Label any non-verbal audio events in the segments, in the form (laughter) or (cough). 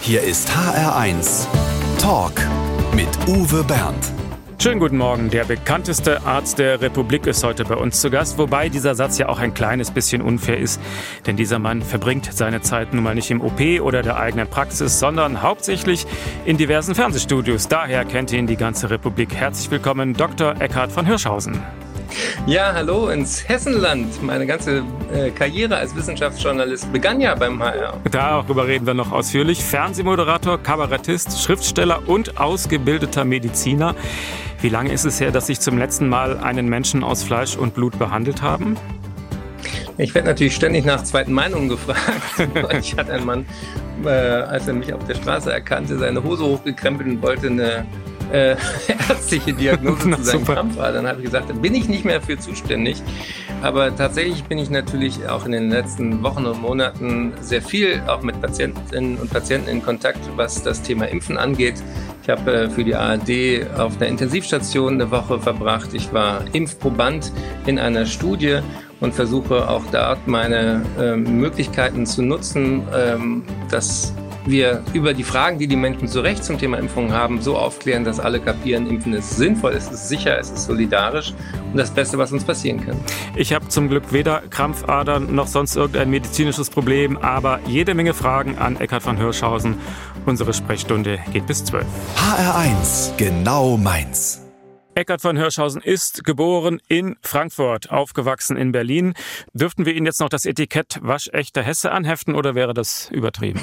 Hier ist HR1 Talk mit Uwe Bernd. Schönen guten Morgen. Der bekannteste Arzt der Republik ist heute bei uns zu Gast, wobei dieser Satz ja auch ein kleines bisschen unfair ist, denn dieser Mann verbringt seine Zeit nun mal nicht im OP oder der eigenen Praxis, sondern hauptsächlich in diversen Fernsehstudios. Daher kennt ihn die ganze Republik. Herzlich willkommen, Dr. Eckhard von Hirschhausen. Ja, hallo ins Hessenland. Meine ganze äh, Karriere als Wissenschaftsjournalist begann ja beim HR. Darüber reden wir noch ausführlich. Fernsehmoderator, Kabarettist, Schriftsteller und ausgebildeter Mediziner. Wie lange ist es her, dass Sie zum letzten Mal einen Menschen aus Fleisch und Blut behandelt haben? Ich werde natürlich ständig nach zweiten Meinungen gefragt. (laughs) ich hatte einen Mann, äh, als er mich auf der Straße erkannte, seine Hose hochgekrempelt und wollte eine äh, (laughs) ärztliche Diagnose zu seinem Krampf war. Dann habe ich gesagt, dann bin ich nicht mehr für zuständig. Aber tatsächlich bin ich natürlich auch in den letzten Wochen und Monaten sehr viel auch mit Patientinnen und Patienten in Kontakt, was das Thema Impfen angeht. Ich habe äh, für die ARD auf einer Intensivstation eine Woche verbracht. Ich war Impfproband in einer Studie und versuche auch dort meine ähm, Möglichkeiten zu nutzen, ähm, dass wir über die Fragen, die die Menschen zu Recht zum Thema Impfung haben, so aufklären, dass alle kapieren, Impfen ist sinnvoll, es ist sicher, es ist solidarisch und das Beste, was uns passieren kann. Ich habe zum Glück weder Krampfadern noch sonst irgendein medizinisches Problem, aber jede Menge Fragen an Eckhard von Hirschhausen. Unsere Sprechstunde geht bis 12. HR1, genau meins. Eckhard von Hirschhausen ist geboren in Frankfurt, aufgewachsen in Berlin. Dürften wir Ihnen jetzt noch das Etikett waschechter Hesse anheften oder wäre das übertrieben?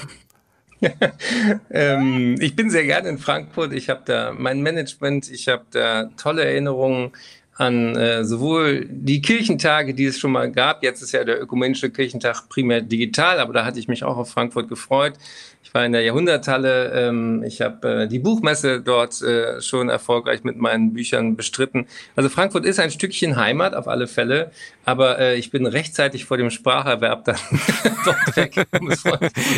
(laughs) ähm, ich bin sehr gerne in Frankfurt. Ich habe da mein Management, ich habe da tolle Erinnerungen an äh, sowohl die Kirchentage, die es schon mal gab. Jetzt ist ja der ökumenische Kirchentag primär digital, aber da hatte ich mich auch auf Frankfurt gefreut. Ich war in der Jahrhunderthalle. Ähm, ich habe äh, die Buchmesse dort äh, schon erfolgreich mit meinen Büchern bestritten. Also Frankfurt ist ein Stückchen Heimat auf alle Fälle, aber äh, ich bin rechtzeitig vor dem Spracherwerb dann (laughs) dort weg. Um es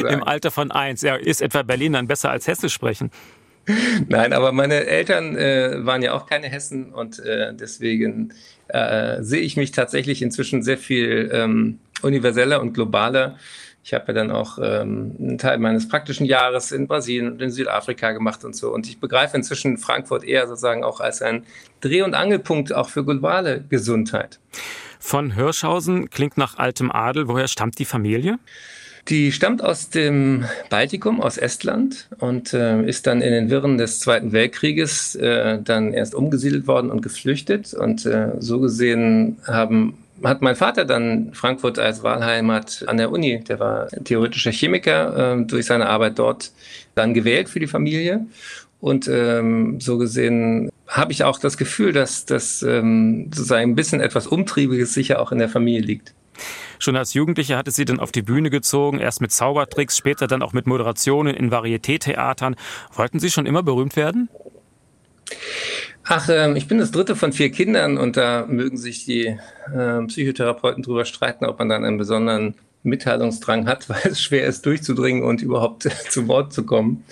Im Alter von eins. Ja, ist etwa Berlin dann besser als Hessisch sprechen? (laughs) Nein, aber meine Eltern äh, waren ja auch keine Hessen und äh, deswegen äh, sehe ich mich tatsächlich inzwischen sehr viel ähm, universeller und globaler. Ich habe ja dann auch ähm, einen Teil meines praktischen Jahres in Brasilien und in Südafrika gemacht und so. Und ich begreife inzwischen Frankfurt eher sozusagen auch als ein Dreh- und Angelpunkt auch für globale Gesundheit. Von Hirschhausen klingt nach altem Adel. Woher stammt die Familie? Die stammt aus dem Baltikum, aus Estland und äh, ist dann in den Wirren des Zweiten Weltkrieges äh, dann erst umgesiedelt worden und geflüchtet. Und äh, so gesehen haben hat mein Vater dann Frankfurt als Wahlheimat an der Uni, der war theoretischer Chemiker, äh, durch seine Arbeit dort dann gewählt für die Familie. Und ähm, so gesehen habe ich auch das Gefühl, dass das ähm, sozusagen ein bisschen etwas Umtriebiges sicher auch in der Familie liegt. Schon als Jugendliche hatte sie dann auf die Bühne gezogen, erst mit Zaubertricks, später dann auch mit Moderationen in Varieté-Theatern. Wollten Sie schon immer berühmt werden? Ach, äh, ich bin das dritte von vier Kindern und da mögen sich die äh, Psychotherapeuten drüber streiten, ob man dann einen besonderen Mitteilungsdrang hat, (laughs) weil es schwer ist, durchzudringen und überhaupt (laughs) zu Wort zu kommen.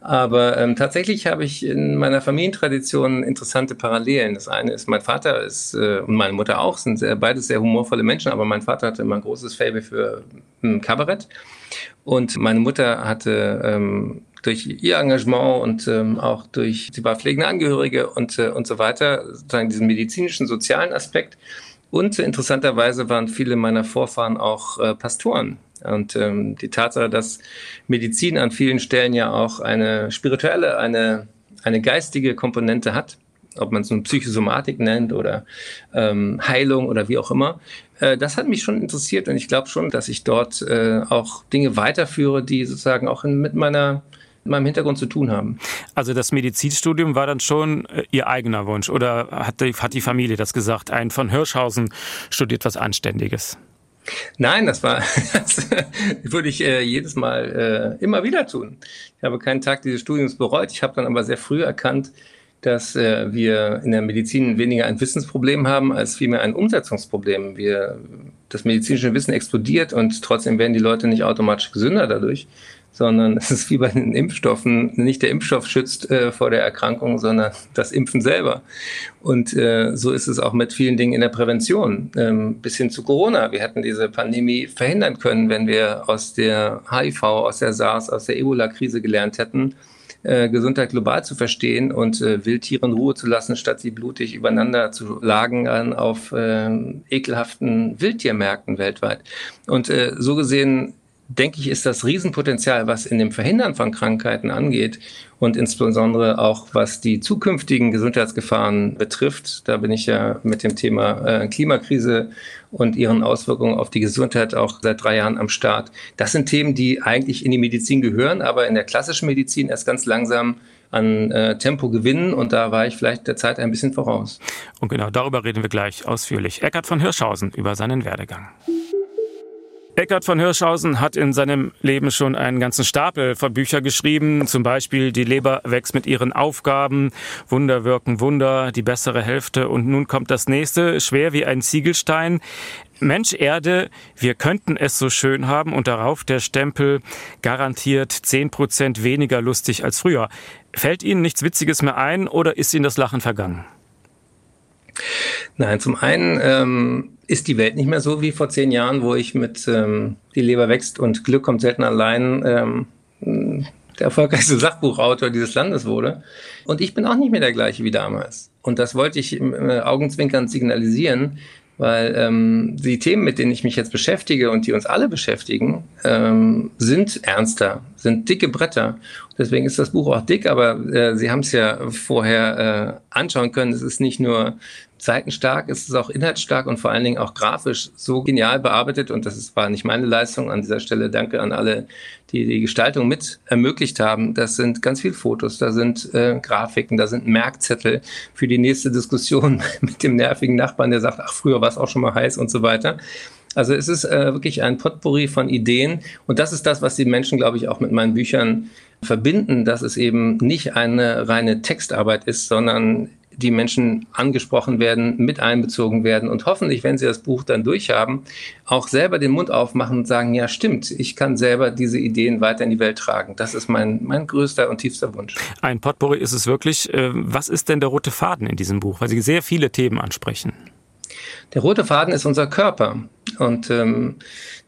Aber ähm, tatsächlich habe ich in meiner Familientradition interessante Parallelen. Das eine ist, mein Vater ist äh, und meine Mutter auch, sind sehr, beides sehr humorvolle Menschen, aber mein Vater hatte immer ein großes Faible für ähm, Kabarett. Und meine Mutter hatte ähm, durch ihr Engagement und ähm, auch durch, sie war pflegende Angehörige und, äh, und so weiter, sozusagen diesen medizinischen, sozialen Aspekt und interessanterweise waren viele meiner Vorfahren auch äh, Pastoren. Und ähm, die Tatsache, dass Medizin an vielen Stellen ja auch eine spirituelle, eine, eine geistige Komponente hat, ob man es nun Psychosomatik nennt oder ähm, Heilung oder wie auch immer, äh, das hat mich schon interessiert und ich glaube schon, dass ich dort äh, auch Dinge weiterführe, die sozusagen auch in, mit meiner mit meinem Hintergrund zu tun haben. Also das Medizinstudium war dann schon äh, Ihr eigener Wunsch oder hat die, hat die Familie das gesagt? Ein von Hirschhausen studiert was Anständiges. Nein, das war, (laughs) das würde ich äh, jedes Mal äh, immer wieder tun. Ich habe keinen Tag dieses Studiums bereut. Ich habe dann aber sehr früh erkannt, dass äh, wir in der Medizin weniger ein Wissensproblem haben, als vielmehr ein Umsetzungsproblem. Wir, das medizinische Wissen explodiert und trotzdem werden die Leute nicht automatisch gesünder dadurch, sondern es ist wie bei den Impfstoffen, nicht der Impfstoff schützt äh, vor der Erkrankung, sondern das Impfen selber. Und äh, so ist es auch mit vielen Dingen in der Prävention, ähm, bis hin zu Corona. Wir hätten diese Pandemie verhindern können, wenn wir aus der HIV, aus der SARS, aus der Ebola-Krise gelernt hätten, äh, Gesundheit global zu verstehen und äh, Wildtiere in Ruhe zu lassen, statt sie blutig übereinander zu lagern auf äh, ekelhaften Wildtiermärkten weltweit. Und äh, so gesehen denke ich, ist das Riesenpotenzial, was in dem Verhindern von Krankheiten angeht und insbesondere auch was die zukünftigen Gesundheitsgefahren betrifft. Da bin ich ja mit dem Thema äh, Klimakrise und ihren Auswirkungen auf die Gesundheit auch seit drei Jahren am Start. Das sind Themen, die eigentlich in die Medizin gehören, aber in der klassischen Medizin erst ganz langsam an äh, Tempo gewinnen und da war ich vielleicht der Zeit ein bisschen voraus. Und genau darüber reden wir gleich ausführlich. Eckart von Hirschhausen über seinen Werdegang. Eckhard von Hirschhausen hat in seinem Leben schon einen ganzen Stapel von Büchern geschrieben, zum Beispiel Die Leber wächst mit ihren Aufgaben, Wunder wirken Wunder, die bessere Hälfte und nun kommt das nächste, schwer wie ein Ziegelstein. Mensch Erde, wir könnten es so schön haben und darauf der Stempel garantiert zehn Prozent weniger lustig als früher. Fällt Ihnen nichts Witziges mehr ein oder ist Ihnen das Lachen vergangen? Nein, zum einen ähm, ist die Welt nicht mehr so wie vor zehn Jahren, wo ich mit ähm, Die Leber wächst und Glück kommt selten allein ähm, der erfolgreichste (laughs) Sachbuchautor dieses Landes wurde. Und ich bin auch nicht mehr der gleiche wie damals. Und das wollte ich im äh, Augenzwinkern signalisieren, weil ähm, die Themen, mit denen ich mich jetzt beschäftige und die uns alle beschäftigen, ähm, sind ernster, sind dicke Bretter. Deswegen ist das Buch auch dick, aber äh, Sie haben es ja vorher äh, anschauen können. Es ist nicht nur seitenstark, es ist auch inhaltsstark und vor allen Dingen auch grafisch so genial bearbeitet. Und das war nicht meine Leistung. An dieser Stelle danke an alle, die die Gestaltung mit ermöglicht haben. Das sind ganz viele Fotos, da sind äh, Grafiken, da sind Merkzettel für die nächste Diskussion (laughs) mit dem nervigen Nachbarn, der sagt, ach, früher war es auch schon mal heiß und so weiter. Also es ist äh, wirklich ein Potpourri von Ideen und das ist das, was die Menschen, glaube ich, auch mit meinen Büchern verbinden, dass es eben nicht eine reine Textarbeit ist, sondern die Menschen angesprochen werden, mit einbezogen werden und hoffentlich, wenn sie das Buch dann durchhaben, auch selber den Mund aufmachen und sagen, ja stimmt, ich kann selber diese Ideen weiter in die Welt tragen. Das ist mein, mein größter und tiefster Wunsch. Ein Potpourri ist es wirklich. Äh, was ist denn der rote Faden in diesem Buch? Weil Sie sehr viele Themen ansprechen. Der rote Faden ist unser Körper. Und ähm,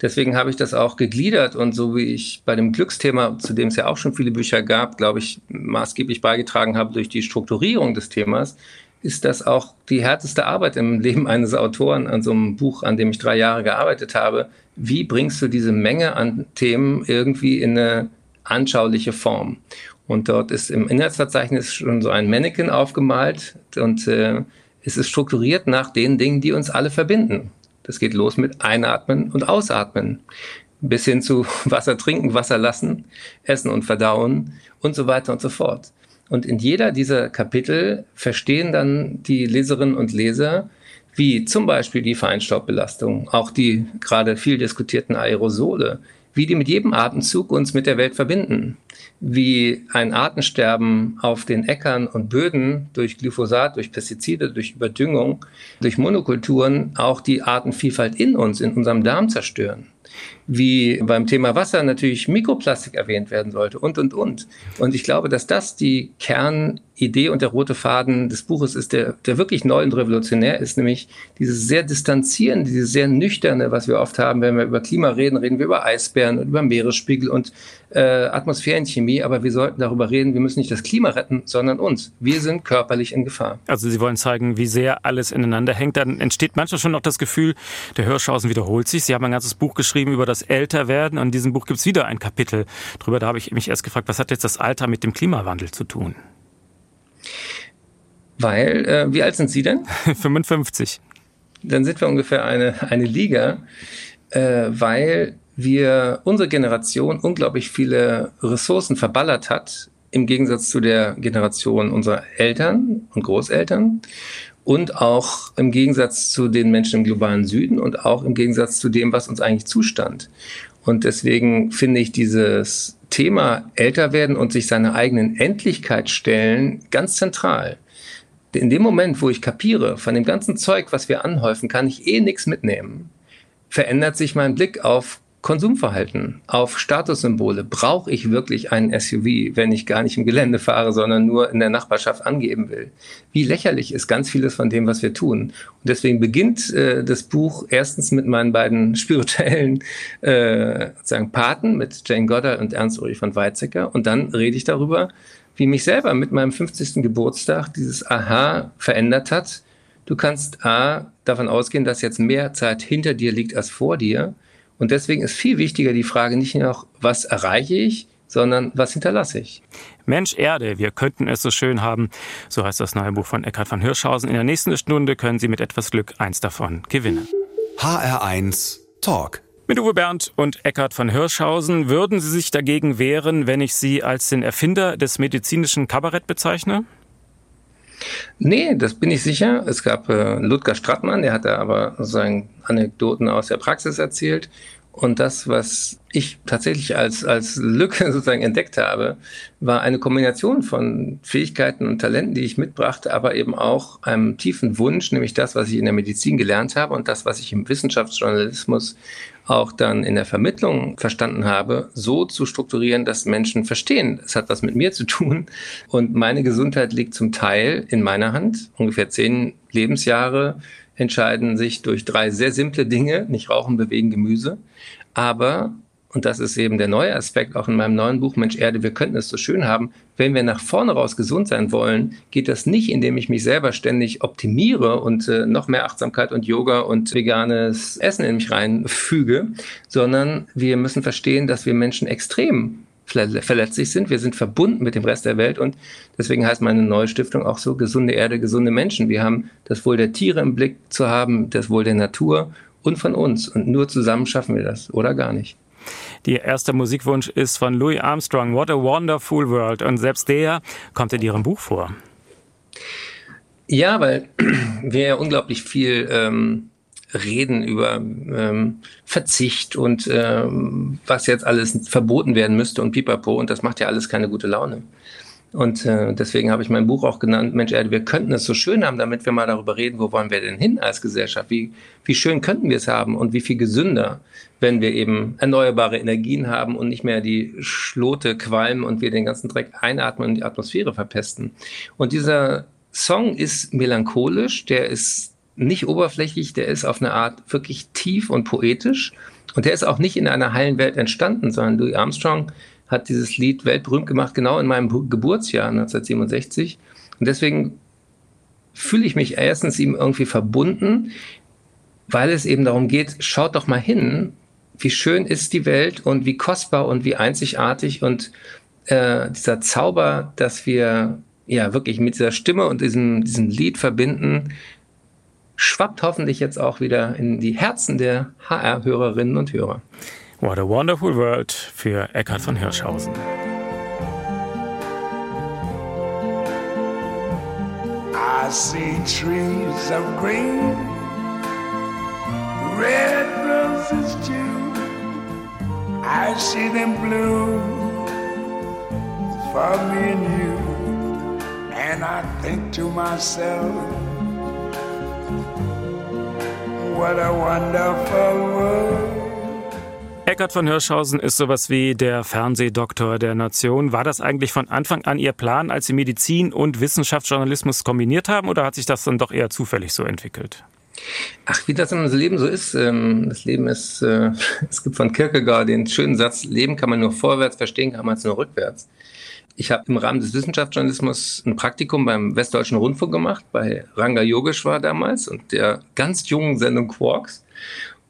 deswegen habe ich das auch gegliedert und so wie ich bei dem Glücksthema, zu dem es ja auch schon viele Bücher gab, glaube ich, maßgeblich beigetragen habe durch die Strukturierung des Themas, ist das auch die härteste Arbeit im Leben eines Autoren an so einem Buch, an dem ich drei Jahre gearbeitet habe. Wie bringst du diese Menge an Themen irgendwie in eine anschauliche Form? Und dort ist im Inhaltsverzeichnis schon so ein Mannequin aufgemalt und äh, es ist strukturiert nach den Dingen, die uns alle verbinden. Das geht los mit Einatmen und Ausatmen, bis hin zu (laughs) Wasser trinken, Wasser lassen, Essen und Verdauen und so weiter und so fort. Und in jeder dieser Kapitel verstehen dann die Leserinnen und Leser, wie zum Beispiel die Feinstaubbelastung, auch die gerade viel diskutierten Aerosole, wie die mit jedem Atemzug uns mit der Welt verbinden, wie ein Artensterben auf den Äckern und Böden durch Glyphosat, durch Pestizide, durch Überdüngung, durch Monokulturen auch die Artenvielfalt in uns, in unserem Darm zerstören wie beim Thema Wasser natürlich Mikroplastik erwähnt werden sollte und, und, und. Und ich glaube, dass das die Kernidee und der rote Faden des Buches ist, der, der wirklich neu und revolutionär ist, nämlich dieses sehr distanzierende, dieses sehr nüchterne, was wir oft haben, wenn wir über Klima reden, reden wir über Eisbären und über Meeresspiegel und äh, Atmosphärenchemie, aber wir sollten darüber reden, wir müssen nicht das Klima retten, sondern uns. Wir sind körperlich in Gefahr. Also Sie wollen zeigen, wie sehr alles ineinander hängt. Dann entsteht manchmal schon noch das Gefühl, der Hirschhausen wiederholt sich. Sie haben ein ganzes Buch geschrieben über das Älterwerden. Und in diesem Buch gibt es wieder ein Kapitel drüber. Da habe ich mich erst gefragt, was hat jetzt das Alter mit dem Klimawandel zu tun? Weil, äh, wie alt sind Sie denn? (laughs) 55. Dann sind wir ungefähr eine, eine Liga, äh, weil wir unsere Generation unglaublich viele Ressourcen verballert hat, im Gegensatz zu der Generation unserer Eltern und Großeltern und auch im Gegensatz zu den Menschen im globalen Süden und auch im Gegensatz zu dem, was uns eigentlich zustand. Und deswegen finde ich dieses Thema älter werden und sich seiner eigenen Endlichkeit stellen ganz zentral. In dem Moment, wo ich kapiere, von dem ganzen Zeug, was wir anhäufen, kann ich eh nichts mitnehmen, verändert sich mein Blick auf Konsumverhalten, auf Statussymbole. Brauche ich wirklich einen SUV, wenn ich gar nicht im Gelände fahre, sondern nur in der Nachbarschaft angeben will? Wie lächerlich ist ganz vieles von dem, was wir tun? Und deswegen beginnt äh, das Buch erstens mit meinen beiden (laughs) spirituellen äh, sagen Paten, mit Jane Goddard und Ernst Ulrich von Weizsäcker. Und dann rede ich darüber, wie mich selber mit meinem 50. Geburtstag dieses Aha verändert hat. Du kannst A davon ausgehen, dass jetzt mehr Zeit hinter dir liegt als vor dir und deswegen ist viel wichtiger die Frage nicht noch, was erreiche ich, sondern was hinterlasse ich. Mensch Erde, wir könnten es so schön haben. So heißt das neue Buch von Eckhard von Hirschhausen. In der nächsten Stunde können Sie mit etwas Glück eins davon gewinnen. HR1 Talk. Mit Uwe Bernd und Eckhard von Hirschhausen würden Sie sich dagegen wehren, wenn ich Sie als den Erfinder des medizinischen Kabarett bezeichne? Nee, das bin ich sicher. Es gab äh, Ludger Strattmann, der hat da aber sozusagen Anekdoten aus der Praxis erzählt. Und das, was ich tatsächlich als, als Lücke (laughs) sozusagen entdeckt habe, war eine Kombination von Fähigkeiten und Talenten, die ich mitbrachte, aber eben auch einem tiefen Wunsch, nämlich das, was ich in der Medizin gelernt habe und das, was ich im Wissenschaftsjournalismus auch dann in der Vermittlung verstanden habe, so zu strukturieren, dass Menschen verstehen, es hat was mit mir zu tun und meine Gesundheit liegt zum Teil in meiner Hand. Ungefähr zehn Lebensjahre entscheiden sich durch drei sehr simple Dinge, nicht rauchen, bewegen, Gemüse. Aber und das ist eben der neue Aspekt auch in meinem neuen Buch Mensch Erde, wir könnten es so schön haben. Wenn wir nach vorne raus gesund sein wollen, geht das nicht, indem ich mich selber ständig optimiere und äh, noch mehr Achtsamkeit und Yoga und veganes Essen in mich reinfüge, sondern wir müssen verstehen, dass wir Menschen extrem verletzlich sind. Wir sind verbunden mit dem Rest der Welt und deswegen heißt meine neue Stiftung auch so gesunde Erde, gesunde Menschen. Wir haben das Wohl der Tiere im Blick zu haben, das Wohl der Natur und von uns und nur zusammen schaffen wir das oder gar nicht. Die erste Musikwunsch ist von Louis Armstrong, What a Wonderful World. Und selbst der kommt in Ihrem Buch vor. Ja, weil (clears throat) wir ja unglaublich viel ähm, reden über ähm, Verzicht und ähm, was jetzt alles verboten werden müsste und pipapo. Und das macht ja alles keine gute Laune. Und äh, deswegen habe ich mein Buch auch genannt, Mensch, Erde, wir könnten es so schön haben, damit wir mal darüber reden, wo wollen wir denn hin als Gesellschaft? Wie, wie schön könnten wir es haben und wie viel gesünder, wenn wir eben erneuerbare Energien haben und nicht mehr die Schlote qualmen und wir den ganzen Dreck einatmen und die Atmosphäre verpesten. Und dieser Song ist melancholisch, der ist nicht oberflächlich, der ist auf eine Art wirklich tief und poetisch. Und der ist auch nicht in einer heilen Welt entstanden, sondern Louis Armstrong hat dieses Lied weltberühmt gemacht, genau in meinem Geburtsjahr 1967. Und deswegen fühle ich mich erstens ihm irgendwie verbunden, weil es eben darum geht, schaut doch mal hin, wie schön ist die Welt und wie kostbar und wie einzigartig und äh, dieser Zauber, dass wir ja wirklich mit dieser Stimme und diesem, diesem Lied verbinden, schwappt hoffentlich jetzt auch wieder in die Herzen der HR-Hörerinnen und Hörer. What a Wonderful World für Eckhard von Hirschhausen. I see trees of green, red roses too. I see them bloom for me and you. And I think to myself, what a wonderful world. Eckart von Hirschhausen ist sowas wie der Fernsehdoktor der Nation. War das eigentlich von Anfang an Ihr Plan, als Sie Medizin und Wissenschaftsjournalismus kombiniert haben, oder hat sich das dann doch eher zufällig so entwickelt? Ach, wie das im Leben so ist. Ähm, das Leben ist, äh, (laughs) es gibt von Kierkegaard den schönen Satz, Leben kann man nur vorwärts verstehen, kann man es nur rückwärts. Ich habe im Rahmen des Wissenschaftsjournalismus ein Praktikum beim Westdeutschen Rundfunk gemacht, bei Ranga Yogeshwar damals und der ganz jungen Sendung Quarks.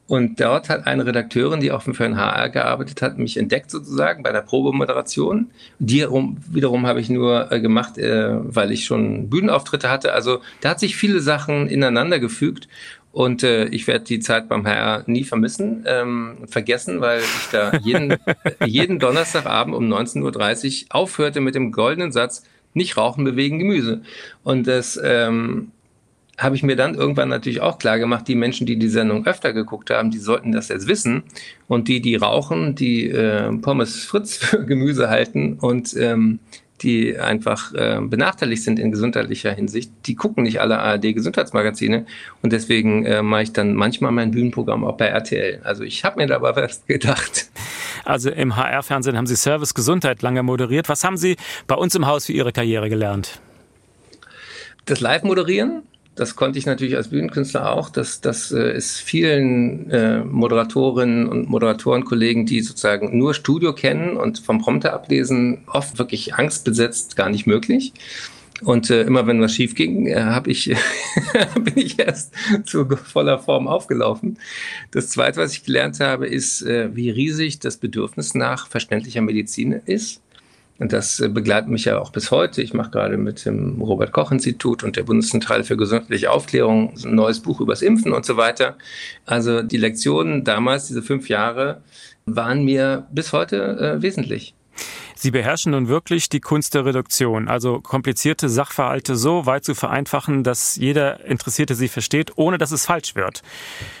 Und dort hat eine Redakteurin, die auch für ein HR gearbeitet hat, mich entdeckt sozusagen bei der Probemoderation. Die wiederum habe ich nur äh, gemacht, äh, weil ich schon Bühnenauftritte hatte. Also da hat sich viele Sachen ineinander gefügt. Und äh, ich werde die Zeit beim HR nie vermissen, ähm, vergessen, weil ich da jeden, (laughs) jeden Donnerstagabend um 19.30 Uhr aufhörte mit dem goldenen Satz, nicht rauchen, bewegen, Gemüse. Und das ähm, habe ich mir dann irgendwann natürlich auch klar gemacht, die Menschen, die die Sendung öfter geguckt haben, die sollten das jetzt wissen. Und die, die rauchen, die äh, Pommes Fritz für Gemüse halten und ähm, die einfach äh, benachteiligt sind in gesundheitlicher Hinsicht, die gucken nicht alle ARD-Gesundheitsmagazine und deswegen äh, mache ich dann manchmal mein Bühnenprogramm auch bei RTL. Also ich habe mir dabei was gedacht. Also im HR-Fernsehen haben Sie Service Gesundheit lange moderiert. Was haben Sie bei uns im Haus für Ihre Karriere gelernt? Das Live-Moderieren, das konnte ich natürlich als Bühnenkünstler auch. Das, das äh, ist vielen äh, Moderatorinnen und Moderatorenkollegen, die sozusagen nur Studio kennen und vom Prompter ablesen, oft wirklich angstbesetzt gar nicht möglich. Und äh, immer wenn was schief ging, äh, hab ich, (laughs) bin ich erst zu voller Form aufgelaufen. Das Zweite, was ich gelernt habe, ist, äh, wie riesig das Bedürfnis nach verständlicher Medizin ist. Und das äh, begleitet mich ja auch bis heute. Ich mache gerade mit dem Robert Koch Institut und der Bundeszentrale für gesundheitliche Aufklärung ein neues Buch übers Impfen und so weiter. Also die Lektionen damals, diese fünf Jahre, waren mir bis heute äh, wesentlich. Sie beherrschen nun wirklich die Kunst der Reduktion, also komplizierte Sachverhalte so weit zu vereinfachen, dass jeder Interessierte sie versteht, ohne dass es falsch wird.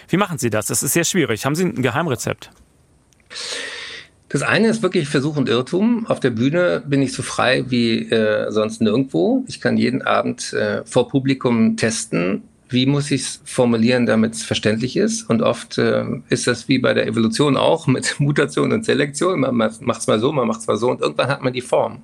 Wie machen Sie das? Das ist sehr schwierig. Haben Sie ein Geheimrezept? Das eine ist wirklich Versuch und Irrtum. Auf der Bühne bin ich so frei wie äh, sonst nirgendwo. Ich kann jeden Abend äh, vor Publikum testen, wie muss ich es formulieren, damit es verständlich ist. Und oft äh, ist das wie bei der Evolution auch (laughs) mit Mutation und Selektion. Man macht es mal so, man macht es mal so und irgendwann hat man die Form.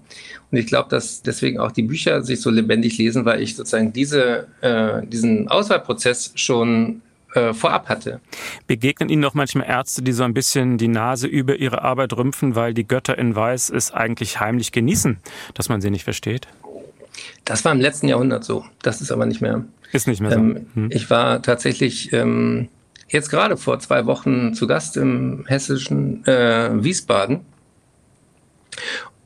Und ich glaube, dass deswegen auch die Bücher sich so lebendig lesen, weil ich sozusagen diese, äh, diesen Auswahlprozess schon äh, vorab hatte. Begegnen Ihnen noch manchmal Ärzte, die so ein bisschen die Nase über ihre Arbeit rümpfen, weil die Götter in Weiß es eigentlich heimlich genießen, dass man sie nicht versteht? Das war im letzten Jahrhundert so. Das ist aber nicht mehr. Ist nicht mehr so. Ähm, hm. Ich war tatsächlich ähm, jetzt gerade vor zwei Wochen zu Gast im hessischen äh, Wiesbaden.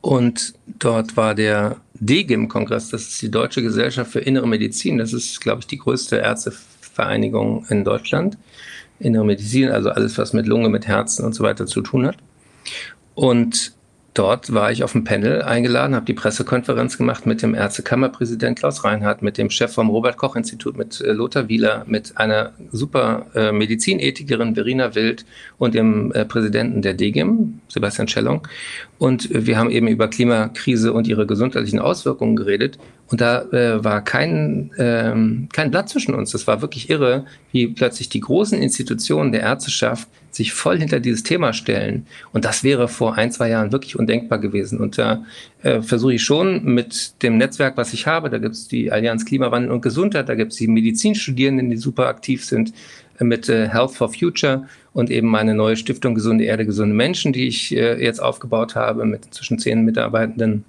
Und dort war der DGIM-Kongress, das ist die Deutsche Gesellschaft für Innere Medizin. Das ist, glaube ich, die größte Ärztevereinigung in Deutschland. Innere Medizin, also alles, was mit Lunge, mit Herzen und so weiter zu tun hat. Und dort war ich auf dem Panel eingeladen, habe die Pressekonferenz gemacht mit dem Ärztekammerpräsident Klaus Reinhardt, mit dem Chef vom Robert-Koch-Institut, mit äh, Lothar Wieler, mit einer super äh, Medizinethikerin Verena Wild und dem äh, Präsidenten der DGIM, Sebastian Schellong. Und äh, wir haben eben über Klimakrise und ihre gesundheitlichen Auswirkungen geredet. Und da äh, war kein, ähm, kein Blatt zwischen uns. Das war wirklich irre, wie plötzlich die großen Institutionen der Ärzteschaft sich voll hinter dieses Thema stellen. Und das wäre vor ein, zwei Jahren wirklich undenkbar gewesen. Und da äh, versuche ich schon mit dem Netzwerk, was ich habe, da gibt es die Allianz Klimawandel und Gesundheit, da gibt es die Medizinstudierenden, die super aktiv sind, äh, mit äh, Health for Future und eben meine neue Stiftung Gesunde Erde, gesunde Menschen, die ich äh, jetzt aufgebaut habe mit inzwischen zehn Mitarbeitenden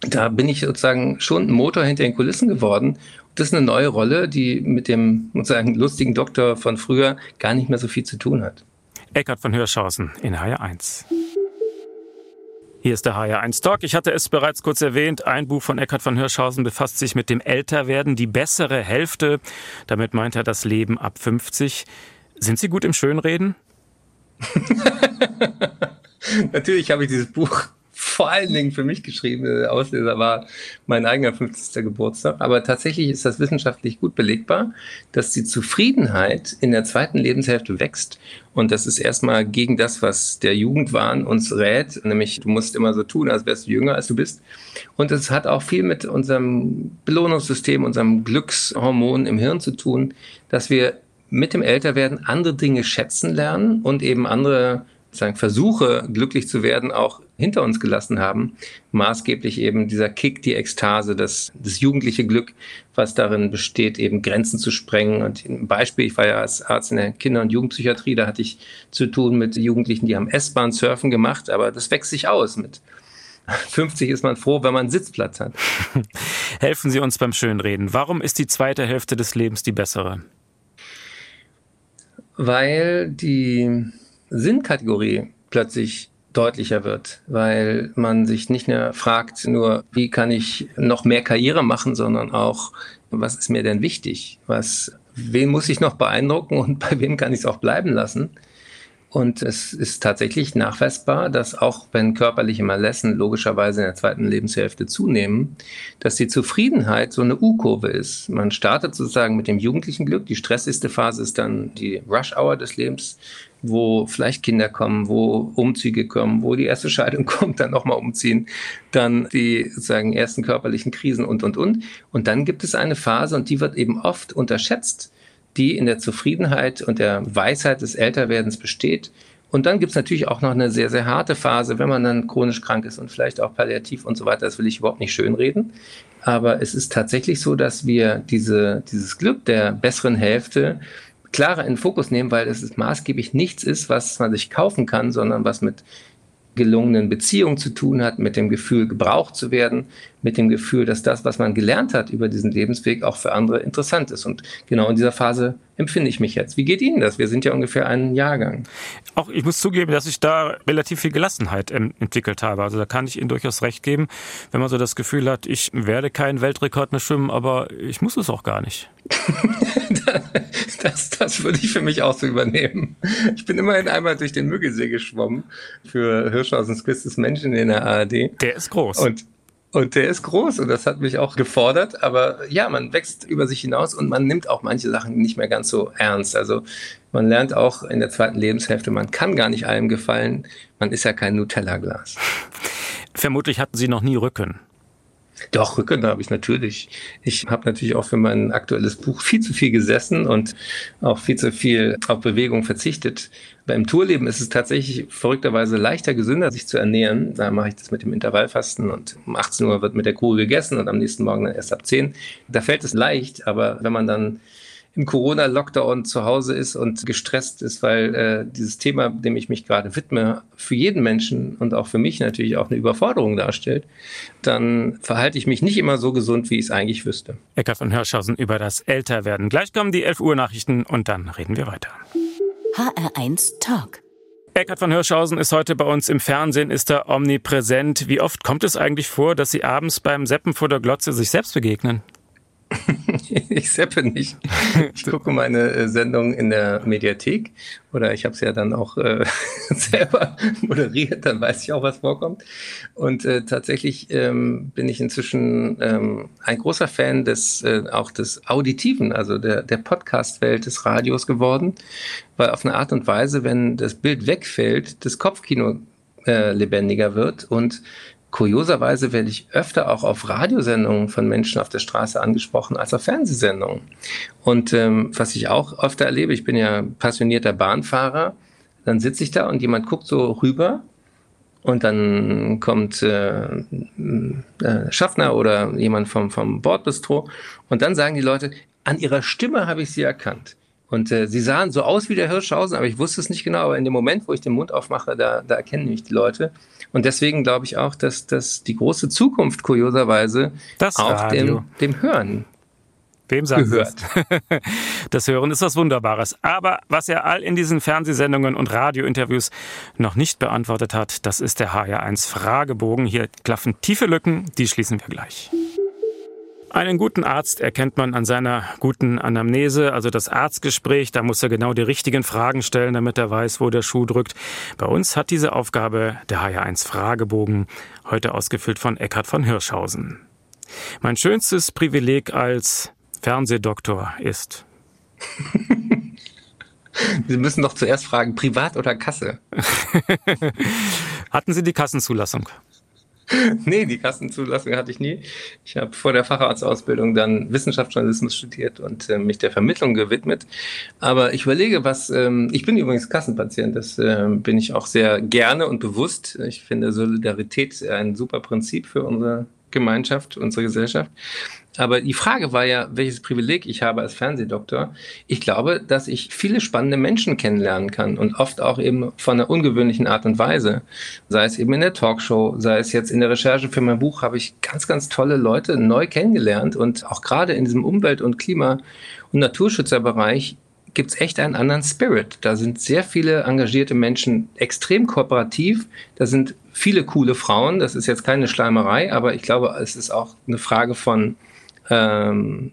da bin ich sozusagen schon ein Motor hinter den Kulissen geworden. Das ist eine neue Rolle, die mit dem sozusagen lustigen Doktor von früher gar nicht mehr so viel zu tun hat. Eckart von Hirschhausen in HR1. Hier ist der HR1 Talk. Ich hatte es bereits kurz erwähnt. Ein Buch von Eckhard von Hirschhausen befasst sich mit dem Älterwerden, die bessere Hälfte. Damit meint er das Leben ab 50. Sind Sie gut im Schönreden? (laughs) Natürlich habe ich dieses Buch vor allen Dingen für mich geschrieben. Der Auslöser war mein eigener 50. Geburtstag. Aber tatsächlich ist das wissenschaftlich gut belegbar, dass die Zufriedenheit in der zweiten Lebenshälfte wächst. Und das ist erstmal gegen das, was der Jugendwahn uns rät, nämlich du musst immer so tun, als wärst du jünger, als du bist. Und es hat auch viel mit unserem Belohnungssystem, unserem Glückshormon im Hirn zu tun, dass wir mit dem Älterwerden andere Dinge schätzen lernen und eben andere sagen, Versuche, glücklich zu werden, auch hinter uns gelassen haben. Maßgeblich eben dieser Kick, die Ekstase, das, das jugendliche Glück, was darin besteht, eben Grenzen zu sprengen. Und ein Beispiel, ich war ja als Arzt in der Kinder- und Jugendpsychiatrie, da hatte ich zu tun mit Jugendlichen, die haben S-Bahn surfen gemacht, aber das wächst sich aus mit (laughs) 50 ist man froh, wenn man einen Sitzplatz hat. (laughs) Helfen Sie uns beim Schönreden. Warum ist die zweite Hälfte des Lebens die bessere? Weil die Sinnkategorie plötzlich deutlicher wird, weil man sich nicht mehr fragt, nur wie kann ich noch mehr Karriere machen, sondern auch, was ist mir denn wichtig? Was, wen muss ich noch beeindrucken und (laughs) bei wem kann ich es auch bleiben lassen? Und es ist tatsächlich nachweisbar, dass auch wenn körperliche Malessen logischerweise in der zweiten Lebenshälfte zunehmen, dass die Zufriedenheit so eine U-Kurve ist. Man startet sozusagen mit dem jugendlichen Glück. Die stressigste Phase ist dann die Rush-Hour des Lebens wo vielleicht Kinder kommen, wo Umzüge kommen, wo die erste Scheidung (laughs) kommt, dann nochmal umziehen, dann die sozusagen ersten körperlichen Krisen und, und, und. Und dann gibt es eine Phase, und die wird eben oft unterschätzt, die in der Zufriedenheit und der Weisheit des Älterwerdens besteht. Und dann gibt es natürlich auch noch eine sehr, sehr harte Phase, wenn man dann chronisch krank ist und vielleicht auch palliativ und so weiter. Das will ich überhaupt nicht schönreden. Aber es ist tatsächlich so, dass wir diese, dieses Glück der besseren Hälfte klarer in den Fokus nehmen, weil es maßgeblich nichts ist, was man sich kaufen kann, sondern was mit gelungenen Beziehungen zu tun hat, mit dem Gefühl, gebraucht zu werden, mit dem Gefühl, dass das, was man gelernt hat über diesen Lebensweg, auch für andere interessant ist. Und genau in dieser Phase empfinde ich mich jetzt. Wie geht Ihnen das? Wir sind ja ungefähr einen Jahrgang. Auch ich muss zugeben, dass ich da relativ viel Gelassenheit entwickelt habe. Also da kann ich Ihnen durchaus recht geben, wenn man so das Gefühl hat, ich werde keinen Weltrekord mehr schwimmen, aber ich muss es auch gar nicht. (laughs) das, das würde ich für mich auch so übernehmen. Ich bin immerhin einmal durch den Müggelsee geschwommen für Hirschhausens Quiz des Menschen in der ARD. Der ist groß. Und und der ist groß und das hat mich auch gefordert. Aber ja, man wächst über sich hinaus und man nimmt auch manche Sachen nicht mehr ganz so ernst. Also man lernt auch in der zweiten Lebenshälfte, man kann gar nicht allem gefallen. Man ist ja kein Nutella-Glas. Vermutlich hatten Sie noch nie Rücken. Doch, Rücken habe ich natürlich. Ich habe natürlich auch für mein aktuelles Buch viel zu viel gesessen und auch viel zu viel auf Bewegung verzichtet. Beim Tourleben ist es tatsächlich verrückterweise leichter, gesünder sich zu ernähren. Da mache ich das mit dem Intervallfasten und um 18 Uhr wird mit der Kuh gegessen und am nächsten Morgen dann erst ab 10. Da fällt es leicht, aber wenn man dann im Corona-Lockdown zu Hause ist und gestresst ist, weil äh, dieses Thema, dem ich mich gerade widme, für jeden Menschen und auch für mich natürlich auch eine Überforderung darstellt, dann verhalte ich mich nicht immer so gesund, wie ich es eigentlich wüsste. Eckart von Hirschhausen über das Älterwerden. Gleich kommen die 11 Uhr Nachrichten und dann reden wir weiter. HR1 Talk. Eckart von Hirschhausen ist heute bei uns im Fernsehen, ist er omnipräsent. Wie oft kommt es eigentlich vor, dass Sie abends beim Seppen vor der Glotze sich selbst begegnen? (laughs) (laughs) ich seppe nicht. Ich gucke meine äh, Sendung in der Mediathek oder ich habe es ja dann auch äh, (laughs) selber moderiert, dann weiß ich auch, was vorkommt. Und äh, tatsächlich ähm, bin ich inzwischen ähm, ein großer Fan des äh, auch des Auditiven, also der, der Podcast-Welt des Radios geworden, weil auf eine Art und Weise, wenn das Bild wegfällt, das Kopfkino äh, lebendiger wird und kurioserweise werde ich öfter auch auf Radiosendungen von Menschen auf der Straße angesprochen als auf Fernsehsendungen. Und ähm, was ich auch öfter erlebe, ich bin ja passionierter Bahnfahrer, dann sitze ich da und jemand guckt so rüber und dann kommt äh, äh, Schaffner oder jemand vom, vom Bordbistro und dann sagen die Leute, an ihrer Stimme habe ich sie erkannt. Und äh, sie sahen so aus wie der Hirschhausen, aber ich wusste es nicht genau. Aber in dem Moment, wo ich den Mund aufmache, da, da erkennen mich die Leute. Und deswegen glaube ich auch, dass, dass die große Zukunft kurioserweise das auch dem, dem Hören Wem sagen gehört. (laughs) Das Hören ist was Wunderbares. Aber was er all in diesen Fernsehsendungen und Radiointerviews noch nicht beantwortet hat, das ist der HR1 Fragebogen. Hier klaffen tiefe Lücken, die schließen wir gleich. Einen guten Arzt erkennt man an seiner guten Anamnese, also das Arztgespräch. Da muss er genau die richtigen Fragen stellen, damit er weiß, wo der Schuh drückt. Bei uns hat diese Aufgabe der HR1 Fragebogen, heute ausgefüllt von Eckhard von Hirschhausen. Mein schönstes Privileg als Fernsehdoktor ist. (laughs) Sie müssen doch zuerst fragen, privat oder Kasse? (laughs) Hatten Sie die Kassenzulassung? (laughs) nee, die Kassenzulassung hatte ich nie. Ich habe vor der Facharztausbildung dann Wissenschaftsjournalismus studiert und äh, mich der Vermittlung gewidmet. Aber ich überlege, was, ähm, ich bin übrigens Kassenpatient, das äh, bin ich auch sehr gerne und bewusst. Ich finde Solidarität ein super Prinzip für unsere Gemeinschaft, unsere Gesellschaft. Aber die Frage war ja, welches Privileg ich habe als Fernsehdoktor. Ich glaube, dass ich viele spannende Menschen kennenlernen kann und oft auch eben von einer ungewöhnlichen Art und Weise. Sei es eben in der Talkshow, sei es jetzt in der Recherche für mein Buch, habe ich ganz, ganz tolle Leute neu kennengelernt und auch gerade in diesem Umwelt- und Klima- und Naturschützerbereich gibt es echt einen anderen Spirit. Da sind sehr viele engagierte Menschen extrem kooperativ. Da sind viele coole Frauen. Das ist jetzt keine Schleimerei, aber ich glaube, es ist auch eine Frage von ähm,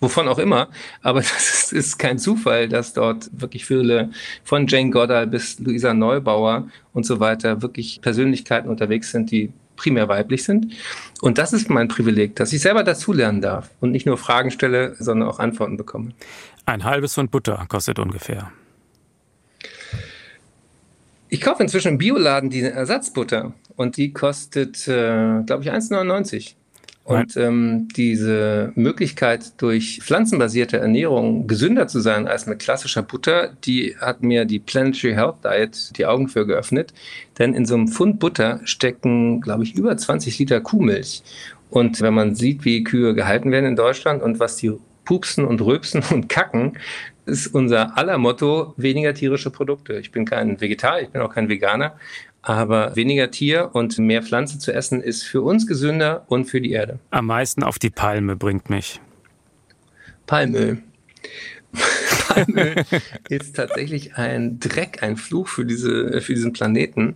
wovon auch immer. Aber (laughs) das ist, ist, kein Zufall, dass dort wirklich viele von Jane Goddard bis Luisa Neubauer und so weiter wirklich Persönlichkeiten unterwegs sind, die primär weiblich sind. Und das ist mein Privileg, dass ich selber dazulernen darf und nicht nur Fragen stelle, sondern auch Antworten bekomme. Ein halbes Pfund Butter kostet ungefähr. Ich kaufe inzwischen im Bioladen die Ersatzbutter und die kostet, äh, glaube ich, 1,99. Und ähm, diese Möglichkeit, durch pflanzenbasierte Ernährung gesünder zu sein als mit klassischer Butter, die hat mir die Planetary Health Diet die Augen für geöffnet. Denn in so einem Pfund Butter stecken, glaube ich, über 20 Liter Kuhmilch. Und wenn man sieht, wie Kühe gehalten werden in Deutschland und was die pupsen und rülpsen (laughs) und kacken, ist unser aller Motto weniger tierische Produkte. Ich bin kein Vegetarier, ich bin auch kein Veganer, aber weniger Tier und mehr Pflanze zu essen ist für uns gesünder und für die Erde. Am meisten auf die Palme bringt mich. Palmöl. (laughs) Palmöl ist tatsächlich ein Dreck, ein Fluch für, diese, für diesen Planeten.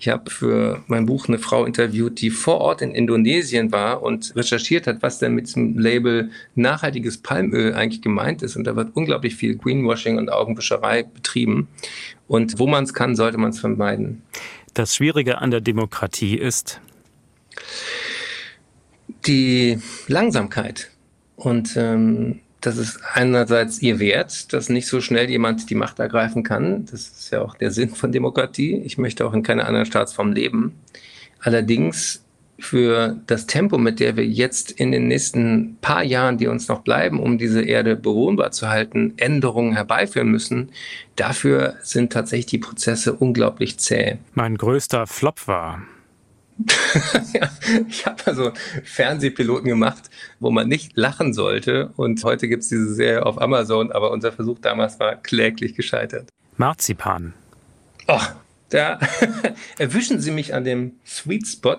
Ich habe für mein Buch eine Frau interviewt, die vor Ort in Indonesien war und recherchiert hat, was denn mit dem Label nachhaltiges Palmöl eigentlich gemeint ist. Und da wird unglaublich viel Greenwashing und Augenwischerei betrieben. Und wo man es kann, sollte man es vermeiden. Das Schwierige an der Demokratie ist? Die Langsamkeit. Und ähm, das ist einerseits ihr Wert, dass nicht so schnell jemand die Macht ergreifen kann. Das ist ja auch der Sinn von Demokratie. Ich möchte auch in keiner anderen Staatsform leben. Allerdings für das Tempo, mit der wir jetzt in den nächsten paar Jahren, die uns noch bleiben, um diese Erde bewohnbar zu halten, Änderungen herbeiführen müssen, dafür sind tatsächlich die Prozesse unglaublich zäh. Mein größter Flop war, (laughs) ja, ich habe also Fernsehpiloten gemacht, wo man nicht lachen sollte. Und heute gibt es diese Serie auf Amazon, aber unser Versuch damals war kläglich gescheitert. Marzipan. Oh, da (laughs) erwischen Sie mich an dem Sweet Spot.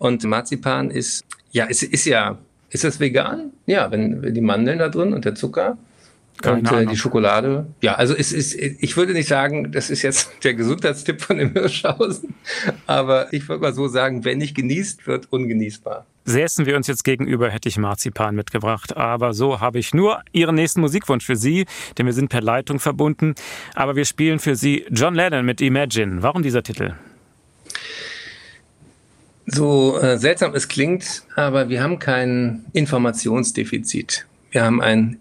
Und Marzipan ist, ja, ist, ist ja, ist das vegan? Ja, wenn, wenn die Mandeln da drin und der Zucker. Keine und äh, die Schokolade. Ja, also es ist, ich würde nicht sagen, das ist jetzt (laughs) der Gesundheitstipp von dem Hirschhausen, aber ich würde mal so sagen, wenn nicht genießt, wird ungenießbar. Säßen wir uns jetzt gegenüber, hätte ich Marzipan mitgebracht. Aber so habe ich nur Ihren nächsten Musikwunsch für Sie, denn wir sind per Leitung verbunden. Aber wir spielen für Sie John Lennon mit Imagine. Warum dieser Titel? So äh, seltsam es klingt, aber wir haben kein Informationsdefizit. Wir haben ein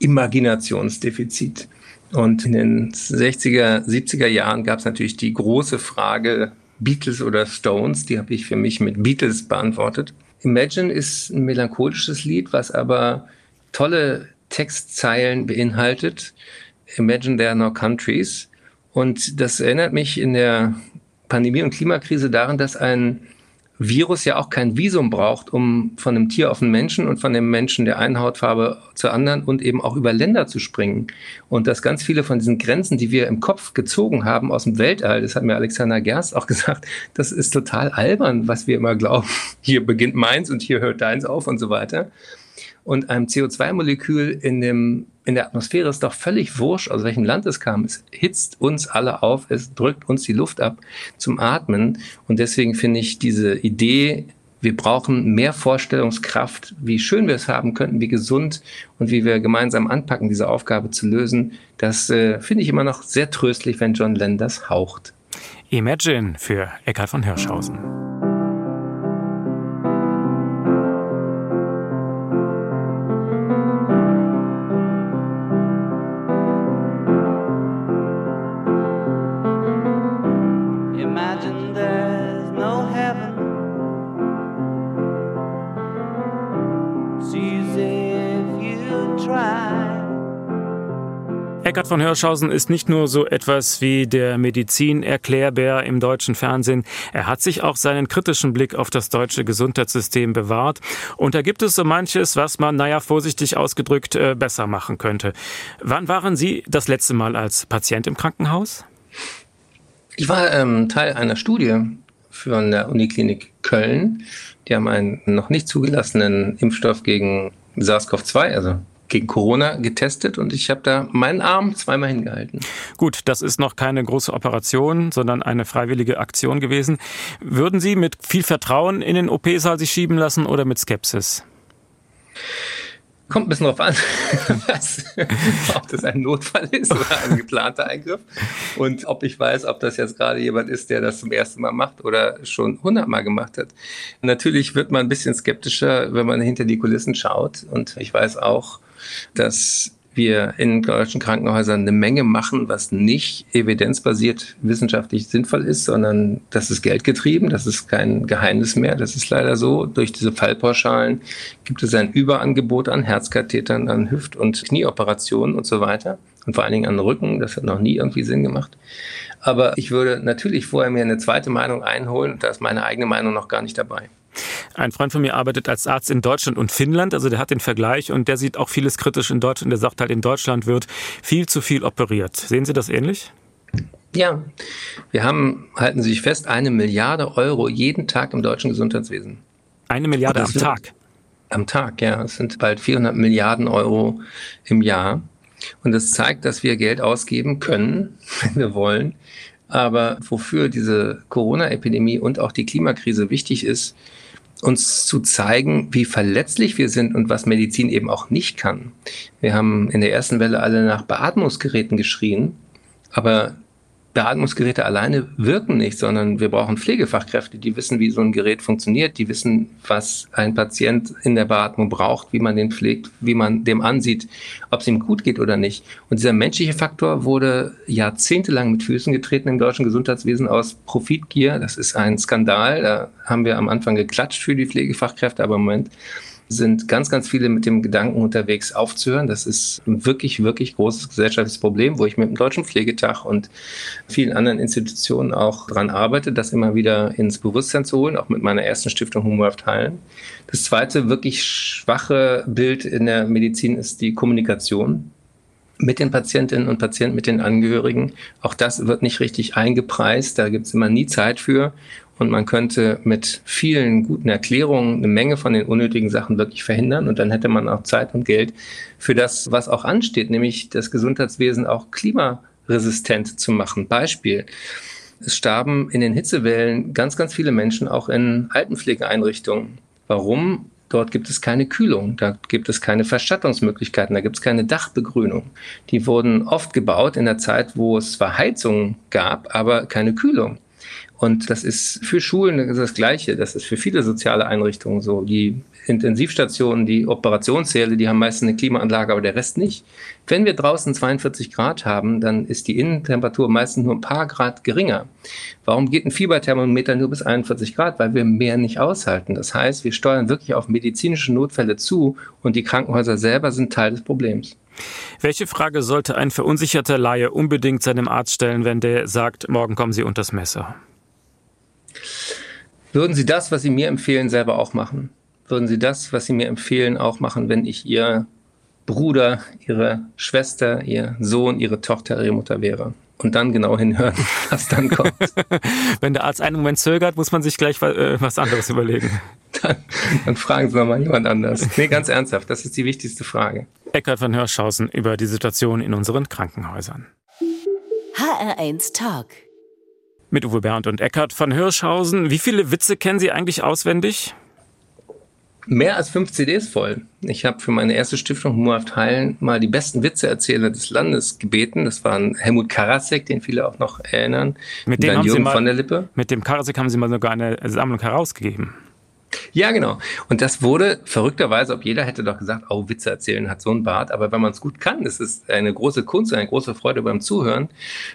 Imaginationsdefizit. Und in den 60er, 70er Jahren gab es natürlich die große Frage Beatles oder Stones. Die habe ich für mich mit Beatles beantwortet. Imagine ist ein melancholisches Lied, was aber tolle Textzeilen beinhaltet. Imagine there are no countries. Und das erinnert mich in der Pandemie- und Klimakrise daran, dass ein Virus ja auch kein Visum braucht, um von einem Tier auf den Menschen und von dem Menschen der einen Hautfarbe zur anderen und eben auch über Länder zu springen. Und dass ganz viele von diesen Grenzen, die wir im Kopf gezogen haben aus dem Weltall, das hat mir Alexander Gerst auch (laughs) gesagt, das ist total albern, was wir immer glauben. Hier beginnt meins und hier hört deins auf und so weiter und einem CO2-Molekül in, in der Atmosphäre ist doch völlig wurscht, aus welchem Land es kam. Es hitzt uns alle auf, es drückt uns die Luft ab zum Atmen. Und deswegen finde ich diese Idee, wir brauchen mehr Vorstellungskraft, wie schön wir es haben könnten, wie gesund und wie wir gemeinsam anpacken, diese Aufgabe zu lösen. Das äh, finde ich immer noch sehr tröstlich, wenn John Lennon das haucht. Imagine für Eckhard von Hirschhausen. Eckart von Hirschhausen ist nicht nur so etwas wie der Medizin-Erklärbär im deutschen Fernsehen. Er hat sich auch seinen kritischen Blick auf das deutsche Gesundheitssystem bewahrt. Und da gibt es so manches, was man, naja, vorsichtig ausgedrückt, äh, besser machen könnte. Wann waren Sie das letzte Mal als Patient im Krankenhaus? Ich war ähm, Teil einer Studie für der Uniklinik Köln. Die haben einen noch nicht zugelassenen Impfstoff gegen SARS-CoV-2, also gegen Corona getestet und ich habe da meinen Arm zweimal hingehalten. Gut, das ist noch keine große Operation, sondern eine freiwillige Aktion gewesen. Würden Sie mit viel Vertrauen in den OP-Saal sich schieben lassen oder mit Skepsis? Kommt ein bisschen drauf an, (laughs) was, ob das ein Notfall ist oder ein geplanter Eingriff und ob ich weiß, ob das jetzt gerade jemand ist, der das zum ersten Mal macht oder schon hundertmal gemacht hat. Natürlich wird man ein bisschen skeptischer, wenn man hinter die Kulissen schaut und ich weiß auch, dass wir in deutschen Krankenhäusern eine Menge machen, was nicht evidenzbasiert wissenschaftlich sinnvoll ist, sondern das ist geldgetrieben, das ist kein Geheimnis mehr, das ist leider so. Durch diese Fallpauschalen gibt es ein Überangebot an Herzkathetern, an Hüft- und Knieoperationen und so weiter und vor allen Dingen an Rücken. Das hat noch nie irgendwie Sinn gemacht. Aber ich würde natürlich vorher mir eine zweite Meinung einholen da ist meine eigene Meinung noch gar nicht dabei. Ein Freund von mir arbeitet als Arzt in Deutschland und Finnland, also der hat den Vergleich und der sieht auch vieles kritisch in Deutschland. Der sagt halt, in Deutschland wird viel zu viel operiert. Sehen Sie das ähnlich? Ja, wir haben, halten Sie sich fest, eine Milliarde Euro jeden Tag im deutschen Gesundheitswesen. Eine Milliarde am Tag? Am Tag, ja. Es sind bald 400 Milliarden Euro im Jahr. Und das zeigt, dass wir Geld ausgeben können, (laughs) wenn wir wollen. Aber wofür diese Corona-Epidemie und auch die Klimakrise wichtig ist, uns zu zeigen, wie verletzlich wir sind und was Medizin eben auch nicht kann. Wir haben in der ersten Welle alle nach Beatmungsgeräten geschrien, aber Beatmungsgeräte alleine wirken nicht, sondern wir brauchen Pflegefachkräfte, die wissen, wie so ein Gerät funktioniert, die wissen, was ein Patient in der Beatmung braucht, wie man den pflegt, wie man dem ansieht, ob es ihm gut geht oder nicht. Und dieser menschliche Faktor wurde jahrzehntelang mit Füßen getreten im deutschen Gesundheitswesen aus Profitgier. Das ist ein Skandal. Da haben wir am Anfang geklatscht für die Pflegefachkräfte, aber im Moment sind ganz, ganz viele mit dem Gedanken unterwegs aufzuhören. Das ist ein wirklich, wirklich großes gesellschaftliches Problem, wo ich mit dem Deutschen Pflegetag und vielen anderen Institutionen auch dran arbeite, das immer wieder ins Bewusstsein zu holen, auch mit meiner ersten Stiftung Humorhaft Heilen. Das zweite wirklich schwache Bild in der Medizin ist die Kommunikation mit den Patientinnen und Patienten, mit den Angehörigen. Auch das wird nicht richtig eingepreist. Da gibt es immer nie Zeit für. Und man könnte mit vielen guten Erklärungen eine Menge von den unnötigen Sachen wirklich verhindern. Und dann hätte man auch Zeit und Geld für das, was auch ansteht, nämlich das Gesundheitswesen auch klimaresistent zu machen. Beispiel. Es starben in den Hitzewellen ganz, ganz viele Menschen auch in Altenpflegeeinrichtungen. Warum? Dort gibt es keine Kühlung, da gibt es keine Verschattungsmöglichkeiten, da gibt es keine Dachbegrünung. Die wurden oft gebaut in der Zeit, wo es zwar Heizungen gab, aber keine Kühlung. Und das ist für Schulen das Gleiche. Das ist für viele soziale Einrichtungen so. Die Intensivstationen, die Operationssäle, die haben meistens eine Klimaanlage, aber der Rest nicht. Wenn wir draußen 42 Grad haben, dann ist die Innentemperatur meistens nur ein paar Grad geringer. Warum geht ein Fieberthermometer nur bis 41 Grad? Weil wir mehr nicht aushalten. Das heißt, wir steuern wirklich auf medizinische Notfälle zu und die Krankenhäuser selber sind Teil des Problems. Welche Frage sollte ein verunsicherter Laie unbedingt seinem Arzt stellen, wenn der sagt, morgen kommen Sie unters Messer? Würden Sie das, was Sie mir empfehlen, selber auch machen? Würden Sie das, was Sie mir empfehlen, auch machen, wenn ich Ihr Bruder, Ihre Schwester, Ihr Sohn, Ihre Tochter, Ihre Mutter wäre? Und dann genau hinhören, (laughs) was dann kommt. (laughs) wenn der Arzt einen Moment zögert, muss man sich gleich äh, was anderes überlegen. (laughs) Dann, dann fragen Sie nochmal jemand anders. Nee, ganz ernsthaft, das ist die wichtigste Frage. Eckhard von Hirschhausen über die Situation in unseren Krankenhäusern. HR1 Talk mit Uwe Bernd und Eckhard von Hirschhausen. Wie viele Witze kennen Sie eigentlich auswendig? Mehr als fünf CDs voll. Ich habe für meine erste Stiftung Humorhaft Heilen mal die besten Witzeerzähler des Landes gebeten. Das waren Helmut Karasek, den viele auch noch erinnern. Mit dem, haben Jürgen Sie mal, von der Lippe. mit dem Karasek haben Sie mal sogar eine Sammlung herausgegeben. Ja, genau. Und das wurde verrückterweise, ob jeder hätte doch gesagt, oh, Witze erzählen hat so einen Bart. Aber wenn man es gut kann, das ist eine große Kunst, eine große Freude beim Zuhören.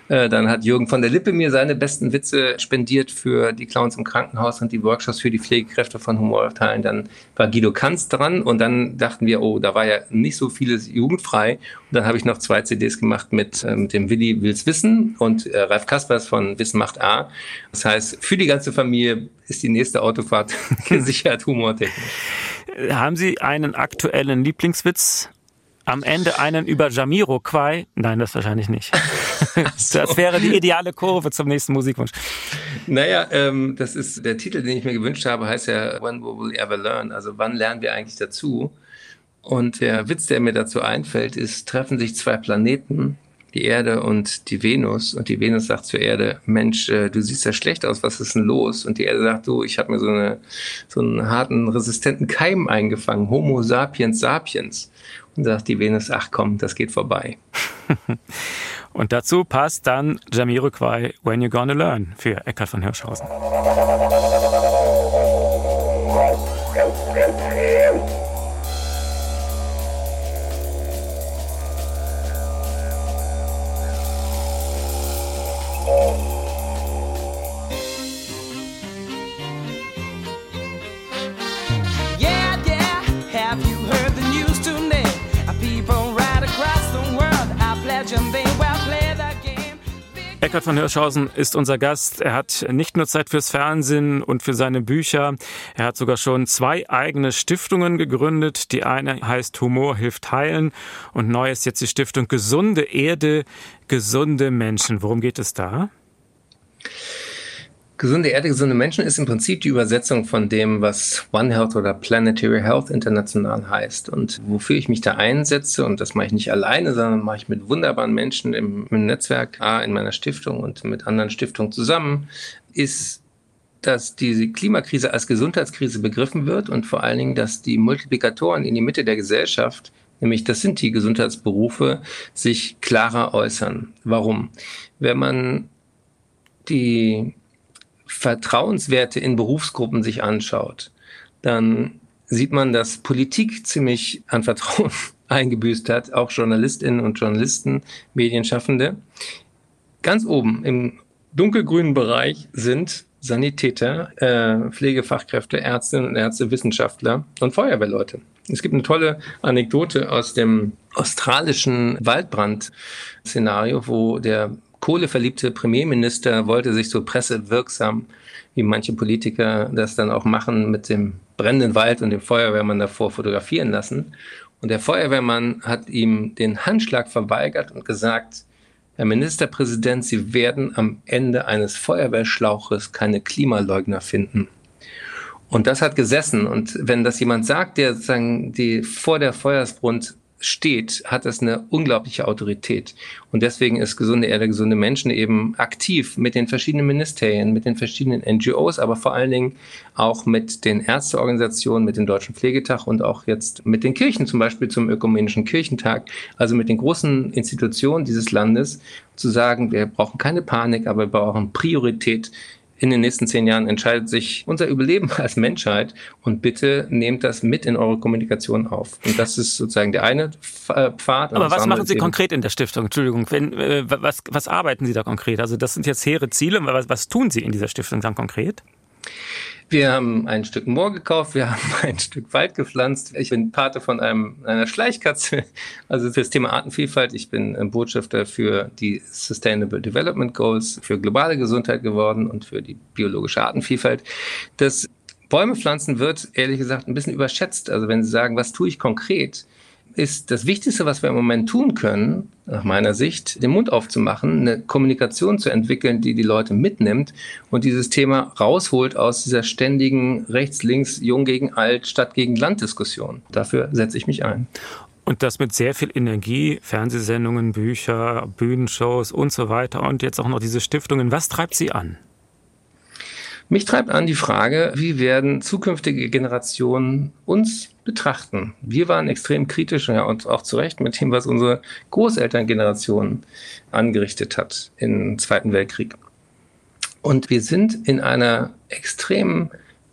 Äh, dann hat Jürgen von der Lippe mir seine besten Witze spendiert für die Clowns im Krankenhaus und die Workshops für die Pflegekräfte von Humorteilen. Dann war Guido Kanz dran und dann dachten wir, oh, da war ja nicht so vieles jugendfrei. Und dann habe ich noch zwei CDs gemacht mit, äh, mit dem Willi Wills Wissen und äh, Ralf Kaspers von Wissen macht A. Das heißt, für die ganze Familie ist die nächste Autofahrt (laughs) gesichert humortechnisch. Haben Sie einen aktuellen Lieblingswitz? Am Ende einen über Jamiro Quai? Nein, das wahrscheinlich nicht. (laughs) so. Das wäre die ideale Kurve zum nächsten Musikwunsch. Naja, ähm, das ist der Titel, den ich mir gewünscht habe, heißt ja When Will We Ever Learn? Also wann lernen wir eigentlich dazu? Und der Witz, der mir dazu einfällt, ist, treffen sich zwei Planeten, die Erde und die Venus. Und die Venus sagt zur Erde, Mensch, äh, du siehst ja schlecht aus, was ist denn los? Und die Erde sagt, du, ich habe mir so, eine, so einen harten, resistenten Keim eingefangen, Homo sapiens sapiens. Und sagt die Venus, ach komm, das geht vorbei. (laughs) und dazu passt dann Jamiroquai, When You're Gonna Learn für Eckhard von Hirschhausen. Eckhard von Hirschhausen ist unser Gast. Er hat nicht nur Zeit fürs Fernsehen und für seine Bücher. Er hat sogar schon zwei eigene Stiftungen gegründet. Die eine heißt Humor hilft heilen und neu ist jetzt die Stiftung Gesunde Erde, gesunde Menschen. Worum geht es da? Gesunde Erde, gesunde Menschen ist im Prinzip die Übersetzung von dem, was One Health oder Planetary Health international heißt. Und wofür ich mich da einsetze, und das mache ich nicht alleine, sondern mache ich mit wunderbaren Menschen im, im Netzwerk, A, in meiner Stiftung und mit anderen Stiftungen zusammen, ist dass diese Klimakrise als Gesundheitskrise begriffen wird und vor allen Dingen, dass die Multiplikatoren in die Mitte der Gesellschaft, nämlich das sind die Gesundheitsberufe, sich klarer äußern. Warum? Wenn man die Vertrauenswerte in Berufsgruppen sich anschaut, dann sieht man, dass Politik ziemlich an Vertrauen (laughs) eingebüßt hat, auch Journalistinnen und Journalisten, Medienschaffende. Ganz oben im dunkelgrünen Bereich sind Sanitäter, äh, Pflegefachkräfte, Ärztinnen und Ärzte, Wissenschaftler und Feuerwehrleute. Es gibt eine tolle Anekdote aus dem australischen Waldbrand-Szenario, wo der kohleverliebte Premierminister wollte sich so pressewirksam, wie manche Politiker das dann auch machen, mit dem brennenden Wald und dem Feuerwehrmann davor fotografieren lassen. Und der Feuerwehrmann hat ihm den Handschlag verweigert und gesagt, Herr Ministerpräsident, Sie werden am Ende eines Feuerwehrschlauches keine Klimaleugner finden. Und das hat gesessen. Und wenn das jemand sagt, der sozusagen die vor der Feuersbrunst steht, hat es eine unglaubliche Autorität. Und deswegen ist gesunde Erde, gesunde Menschen eben aktiv mit den verschiedenen Ministerien, mit den verschiedenen NGOs, aber vor allen Dingen auch mit den Ärzteorganisationen, mit dem Deutschen Pflegetag und auch jetzt mit den Kirchen, zum Beispiel zum Ökumenischen Kirchentag, also mit den großen Institutionen dieses Landes, zu sagen, wir brauchen keine Panik, aber wir brauchen Priorität in den nächsten zehn Jahren entscheidet sich unser Überleben (laughs) als Menschheit und bitte nehmt das mit in eure Kommunikation auf. Und das ist sozusagen der eine äh, Pfad. Aber was machen Sie konkret in der Stiftung? Entschuldigung, wenn, äh, was, was arbeiten Sie da konkret? Also das sind jetzt hehre Ziele. Was, was tun Sie in dieser Stiftung dann konkret? Wir haben ein Stück Moor gekauft, wir haben (laughs) ein Stück Wald gepflanzt. Ich bin Pate von einem, einer Schleichkatze, also für das Thema Artenvielfalt. Ich bin Botschafter für die Sustainable Development Goals, für globale Gesundheit geworden und für die biologische Artenvielfalt. Das Bäume pflanzen wird ehrlich gesagt ein bisschen überschätzt. Also wenn Sie sagen, was tue ich konkret, ist das Wichtigste, was wir im Moment tun können, nach meiner Sicht, den Mund aufzumachen, eine Kommunikation zu entwickeln, die die Leute mitnimmt und dieses Thema rausholt aus dieser ständigen rechts, links, jung gegen alt, Stadt gegen Land Diskussion. Dafür setze ich mich ein. Und das mit sehr viel Energie, Fernsehsendungen, Bücher, Bühnenshows und so weiter und jetzt auch noch diese Stiftungen. Was treibt Sie an? Mich treibt an die Frage, wie werden zukünftige Generationen uns betrachten? Wir waren extrem kritisch ja, und auch zu Recht mit dem, was unsere Großelterngeneration angerichtet hat im Zweiten Weltkrieg. Und wir sind in einer extrem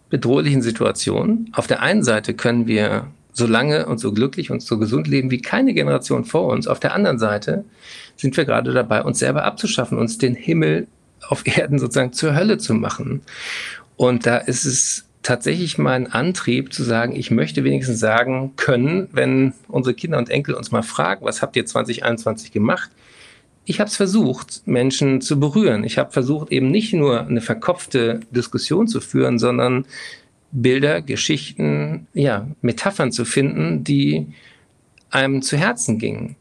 bedrohlichen Situation. Auf der einen Seite können wir so lange und so glücklich und so gesund leben wie keine Generation vor uns. Auf der anderen Seite sind wir gerade dabei, uns selber abzuschaffen, uns den Himmel auf Erden sozusagen zur Hölle zu machen. Und da ist es tatsächlich mein Antrieb zu sagen, ich möchte wenigstens sagen können, wenn unsere Kinder und Enkel uns mal fragen, was habt ihr 2021 gemacht? Ich habe es versucht, Menschen zu berühren. Ich habe versucht, eben nicht nur eine verkopfte Diskussion zu führen, sondern Bilder, Geschichten, ja, Metaphern zu finden, die einem zu Herzen gingen.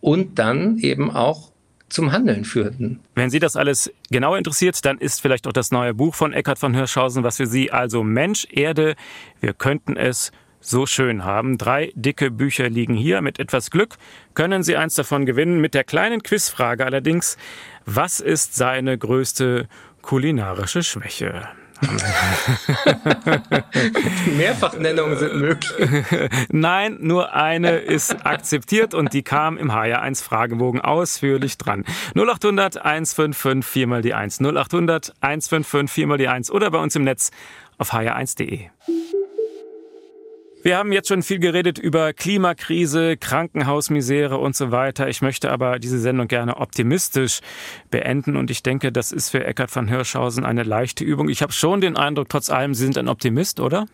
Und dann eben auch zum Handeln führten. Wenn Sie das alles genau interessiert, dann ist vielleicht auch das neue Buch von Eckhard von Hirschhausen was für Sie. Also Mensch, Erde, wir könnten es so schön haben. Drei dicke Bücher liegen hier. Mit etwas Glück können Sie eins davon gewinnen. Mit der kleinen Quizfrage allerdings, was ist seine größte kulinarische Schwäche? (laughs) Mehrfachnennungen sind möglich. (laughs) Nein, nur eine ist akzeptiert und die kam im HR1 Fragebogen ausführlich dran. 0800 155 4 mal die 1. 0800 155 4 mal die 1 oder bei uns im Netz auf hr1.de. Wir haben jetzt schon viel geredet über Klimakrise, Krankenhausmisere und so weiter. Ich möchte aber diese Sendung gerne optimistisch beenden und ich denke, das ist für Eckhard von Hirschhausen eine leichte Übung. Ich habe schon den Eindruck, trotz allem, Sie sind ein Optimist, oder?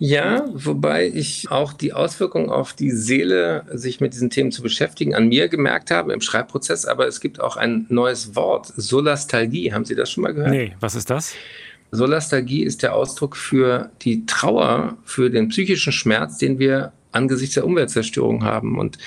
Ja, wobei ich auch die Auswirkungen auf die Seele, sich mit diesen Themen zu beschäftigen, an mir gemerkt habe im Schreibprozess. Aber es gibt auch ein neues Wort, Solastalgie. Haben Sie das schon mal gehört? Nee, was ist das? Solastalgie ist der Ausdruck für die Trauer, für den psychischen Schmerz, den wir angesichts der Umweltzerstörung haben. Und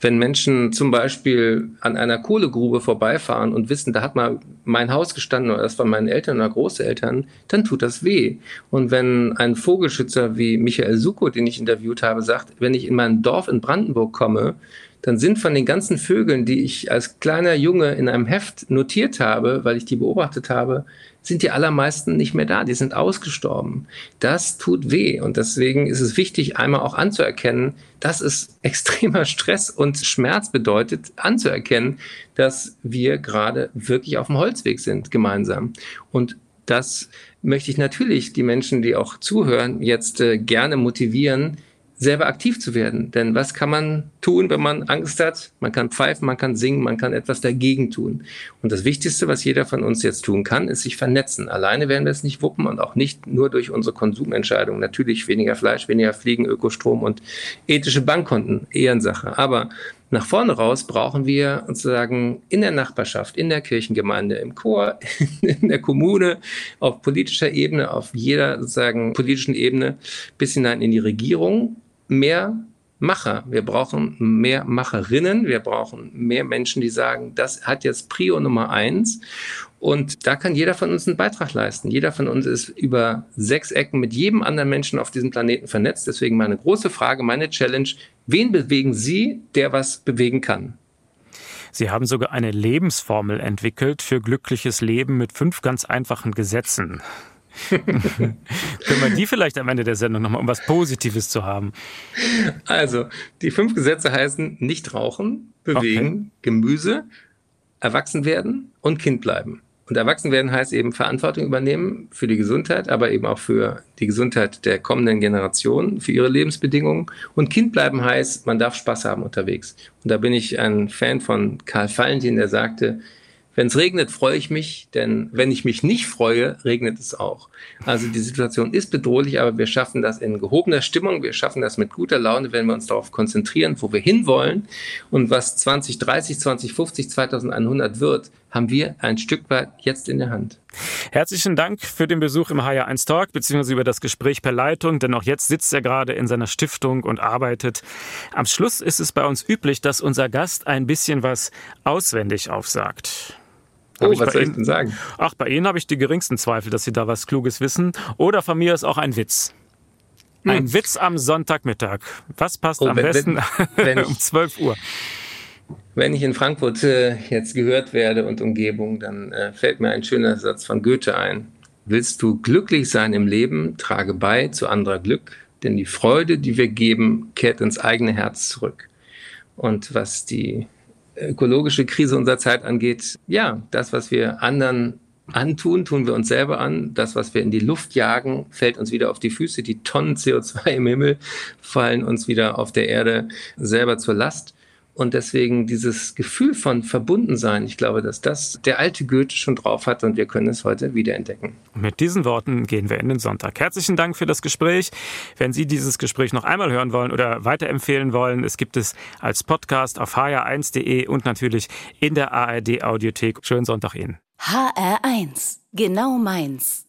wenn Menschen zum Beispiel an einer Kohlegrube vorbeifahren und wissen, da hat mal mein Haus gestanden oder das waren meine Eltern oder Großeltern, dann tut das weh. Und wenn ein Vogelschützer wie Michael Suko, den ich interviewt habe, sagt, wenn ich in mein Dorf in Brandenburg komme, dann sind von den ganzen Vögeln, die ich als kleiner Junge in einem Heft notiert habe, weil ich die beobachtet habe, sind die allermeisten nicht mehr da. Die sind ausgestorben. Das tut weh. Und deswegen ist es wichtig, einmal auch anzuerkennen, dass es (laughs) extremer Stress und Schmerz bedeutet, anzuerkennen, dass wir gerade wirklich auf dem Holzweg sind, gemeinsam. Und das möchte ich natürlich die Menschen, die auch zuhören, jetzt äh, gerne motivieren, selber aktiv zu werden. Denn was kann man tun, wenn man Angst hat? Man kann pfeifen, man kann singen, man kann etwas dagegen tun. Und das Wichtigste, was jeder von uns jetzt tun kann, ist sich vernetzen. Alleine werden wir es nicht wuppen und auch nicht nur durch unsere Konsumentscheidungen. Natürlich weniger Fleisch, weniger Fliegen, Ökostrom und ethische Bankkonten, Ehrensache. Aber nach vorne raus brauchen wir sozusagen in der Nachbarschaft, in der Kirchengemeinde, im Chor, (laughs) in der Kommune, auf politischer Ebene, auf jeder sozusagen politischen Ebene bis hinein in die Regierung mehr Macher. Wir brauchen mehr Macherinnen. Wir brauchen mehr Menschen, die sagen, das hat jetzt Prio Nummer eins. Und da kann jeder von uns einen Beitrag leisten. Jeder von uns ist über sechs Ecken mit jedem anderen Menschen auf diesem Planeten vernetzt. Deswegen meine große Frage, meine Challenge. Wen bewegen Sie, der was bewegen kann? Sie haben sogar eine Lebensformel entwickelt für glückliches Leben mit fünf ganz einfachen Gesetzen. (laughs) Können wir die vielleicht am Ende der Sendung nochmal, um was Positives zu haben? Also, die fünf Gesetze heißen nicht rauchen, bewegen, okay. Gemüse, erwachsen werden und Kind bleiben. Und erwachsen werden heißt eben Verantwortung übernehmen für die Gesundheit, aber eben auch für die Gesundheit der kommenden Generationen, für ihre Lebensbedingungen. Und Kind bleiben heißt, man darf Spaß haben unterwegs. Und da bin ich ein Fan von Karl Valentin, der sagte, wenn es regnet, freue ich mich, denn wenn ich mich nicht freue, regnet es auch. Also die Situation ist bedrohlich, aber wir schaffen das in gehobener Stimmung, wir schaffen das mit guter Laune, wenn wir uns darauf konzentrieren, wo wir hinwollen und was 2030, 2050, 2100 wird, haben wir ein Stück weit jetzt in der Hand. Herzlichen Dank für den Besuch im HR1 Talk beziehungsweise über das Gespräch per Leitung, denn auch jetzt sitzt er gerade in seiner Stiftung und arbeitet. Am Schluss ist es bei uns üblich, dass unser Gast ein bisschen was auswendig aufsagt. Oh, was soll ich denn sagen? Ach, bei Ihnen habe ich die geringsten Zweifel, dass Sie da was Kluges wissen. Oder von mir ist auch ein Witz. Hm. Ein Witz am Sonntagmittag. Was passt oh, am wenn, besten wenn, (laughs) um 12 Uhr? Wenn ich in Frankfurt äh, jetzt gehört werde und Umgebung, dann äh, fällt mir ein schöner Satz von Goethe ein. Willst du glücklich sein im Leben, trage bei zu anderer Glück, denn die Freude, die wir geben, kehrt ins eigene Herz zurück. Und was die ökologische Krise unserer Zeit angeht, ja, das, was wir anderen antun, tun wir uns selber an. Das, was wir in die Luft jagen, fällt uns wieder auf die Füße. Die Tonnen (laughs) CO2 im Himmel fallen uns wieder auf der Erde selber zur Last. Und deswegen dieses Gefühl von Verbundensein, ich glaube, dass das der alte Goethe schon drauf hat und wir können es heute wiederentdecken. Mit diesen Worten gehen wir in den Sonntag. Herzlichen Dank für das Gespräch. Wenn Sie dieses Gespräch noch einmal hören wollen oder weiterempfehlen wollen, es gibt es als Podcast auf hr1.de und natürlich in der ARD Audiothek. Schönen Sonntag Ihnen. HR1, genau meins.